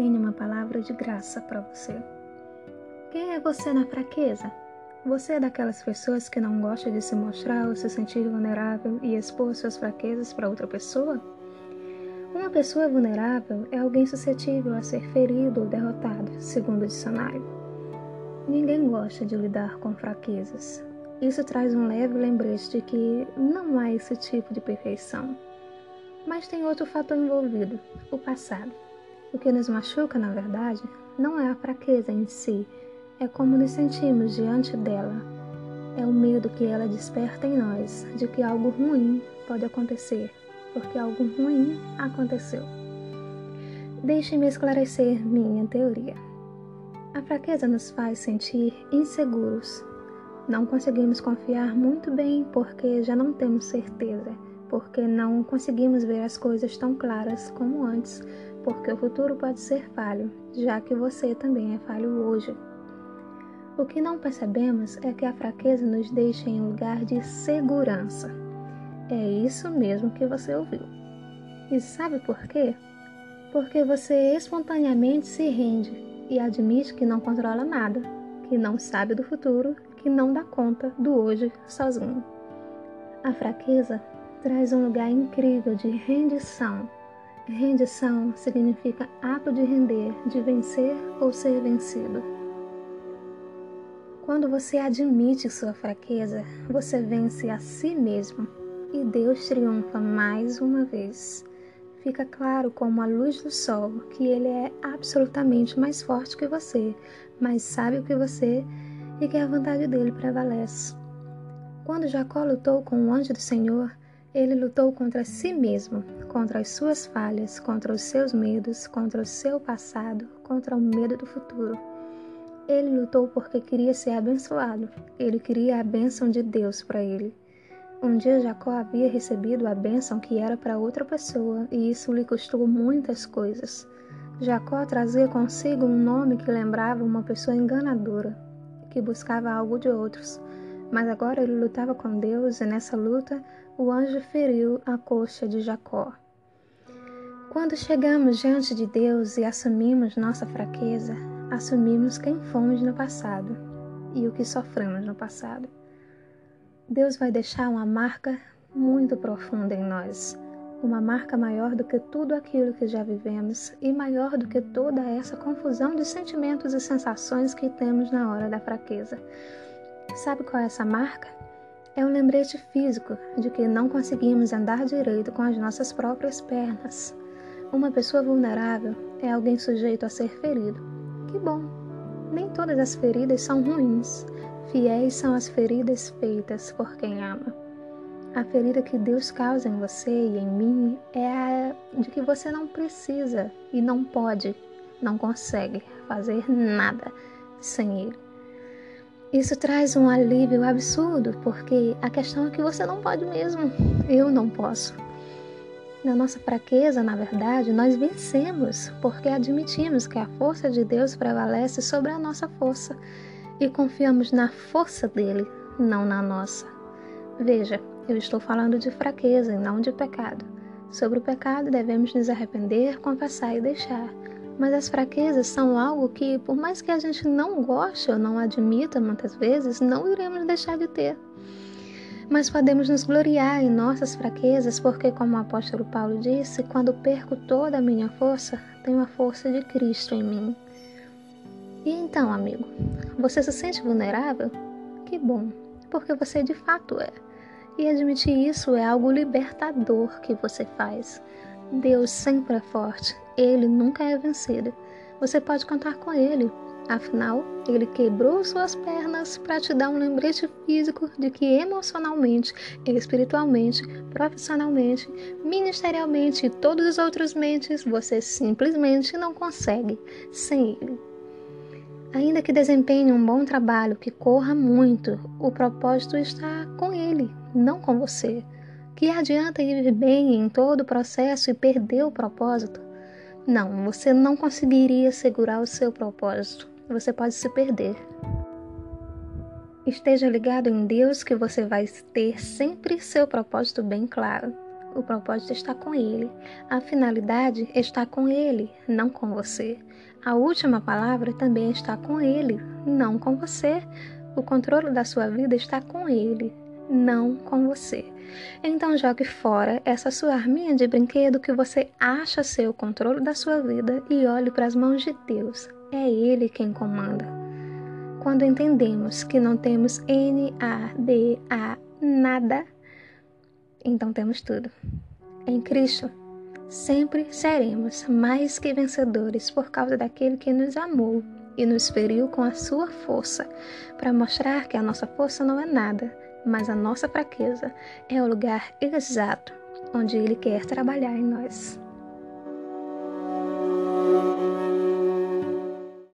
tenho uma palavra de graça para você. Quem é você na fraqueza? Você é daquelas pessoas que não gosta de se mostrar ou se sentir vulnerável e expor suas fraquezas para outra pessoa? Uma pessoa vulnerável é alguém suscetível a ser ferido ou derrotado, segundo o dicionário. Ninguém gosta de lidar com fraquezas. Isso traz um leve lembrete de que não há esse tipo de perfeição. Mas tem outro fator envolvido: o passado. O que nos machuca, na verdade, não é a fraqueza em si, é como nos sentimos diante dela. É o medo que ela desperta em nós de que algo ruim pode acontecer, porque algo ruim aconteceu. Deixe-me esclarecer minha teoria. A fraqueza nos faz sentir inseguros. Não conseguimos confiar muito bem porque já não temos certeza, porque não conseguimos ver as coisas tão claras como antes porque o futuro pode ser falho, já que você também é falho hoje. O que não percebemos é que a fraqueza nos deixa em um lugar de segurança. É isso mesmo que você ouviu. E sabe por quê? Porque você espontaneamente se rende e admite que não controla nada, que não sabe do futuro, que não dá conta do hoje sozinho. A fraqueza traz um lugar incrível de rendição Rendição significa ato de render, de vencer ou ser vencido. Quando você admite sua fraqueza, você vence a si mesmo e Deus triunfa mais uma vez. Fica claro como a luz do sol que ele é absolutamente mais forte que você, mais sábio que você e que a vontade dele prevalece. Quando Jacó lutou com o anjo do Senhor, ele lutou contra si mesmo, contra as suas falhas, contra os seus medos, contra o seu passado, contra o medo do futuro. Ele lutou porque queria ser abençoado. Ele queria a bênção de Deus para ele. Um dia Jacó havia recebido a bênção que era para outra pessoa e isso lhe custou muitas coisas. Jacó trazia consigo um nome que lembrava uma pessoa enganadora, que buscava algo de outros. Mas agora ele lutava com Deus e nessa luta o anjo feriu a coxa de Jacó. Quando chegamos diante de Deus e assumimos nossa fraqueza, assumimos quem fomos no passado e o que sofremos no passado. Deus vai deixar uma marca muito profunda em nós, uma marca maior do que tudo aquilo que já vivemos e maior do que toda essa confusão de sentimentos e sensações que temos na hora da fraqueza. Sabe qual é essa marca? É um lembrete físico de que não conseguimos andar direito com as nossas próprias pernas. Uma pessoa vulnerável é alguém sujeito a ser ferido. Que bom! Nem todas as feridas são ruins. Fiéis são as feridas feitas por quem ama. A ferida que Deus causa em você e em mim é a de que você não precisa e não pode, não consegue fazer nada sem Ele. Isso traz um alívio absurdo, porque a questão é que você não pode mesmo. Eu não posso. Na nossa fraqueza, na verdade, nós vencemos, porque admitimos que a força de Deus prevalece sobre a nossa força e confiamos na força dele, não na nossa. Veja, eu estou falando de fraqueza e não de pecado. Sobre o pecado devemos nos arrepender, confessar e deixar. Mas as fraquezas são algo que, por mais que a gente não goste ou não admita muitas vezes, não iremos deixar de ter. Mas podemos nos gloriar em nossas fraquezas, porque, como o apóstolo Paulo disse, quando perco toda a minha força, tenho a força de Cristo em mim. E então, amigo, você se sente vulnerável? Que bom, porque você de fato é. E admitir isso é algo libertador que você faz. Deus sempre é forte, Ele nunca é vencido. Você pode contar com Ele, afinal, Ele quebrou suas pernas para te dar um lembrete físico de que emocionalmente, espiritualmente, profissionalmente, ministerialmente e todos os outros mentes você simplesmente não consegue sem Ele. Ainda que desempenhe um bom trabalho, que corra muito, o propósito está com Ele, não com você. Que adianta ir bem em todo o processo e perder o propósito? Não, você não conseguiria segurar o seu propósito. Você pode se perder. Esteja ligado em Deus que você vai ter sempre seu propósito bem claro. O propósito está com Ele. A finalidade está com Ele, não com você. A última palavra também está com Ele, não com você. O controle da sua vida está com Ele, não com você. Então jogue fora essa sua arminha de brinquedo que você acha ser o controle da sua vida e olhe para as mãos de Deus. É Ele quem comanda. Quando entendemos que não temos N, A, D, A, nada, então temos tudo. Em Cristo, sempre seremos mais que vencedores por causa daquele que nos amou e nos feriu com a sua força, para mostrar que a nossa força não é nada, mas a nossa fraqueza é o lugar exato onde Ele quer trabalhar em nós.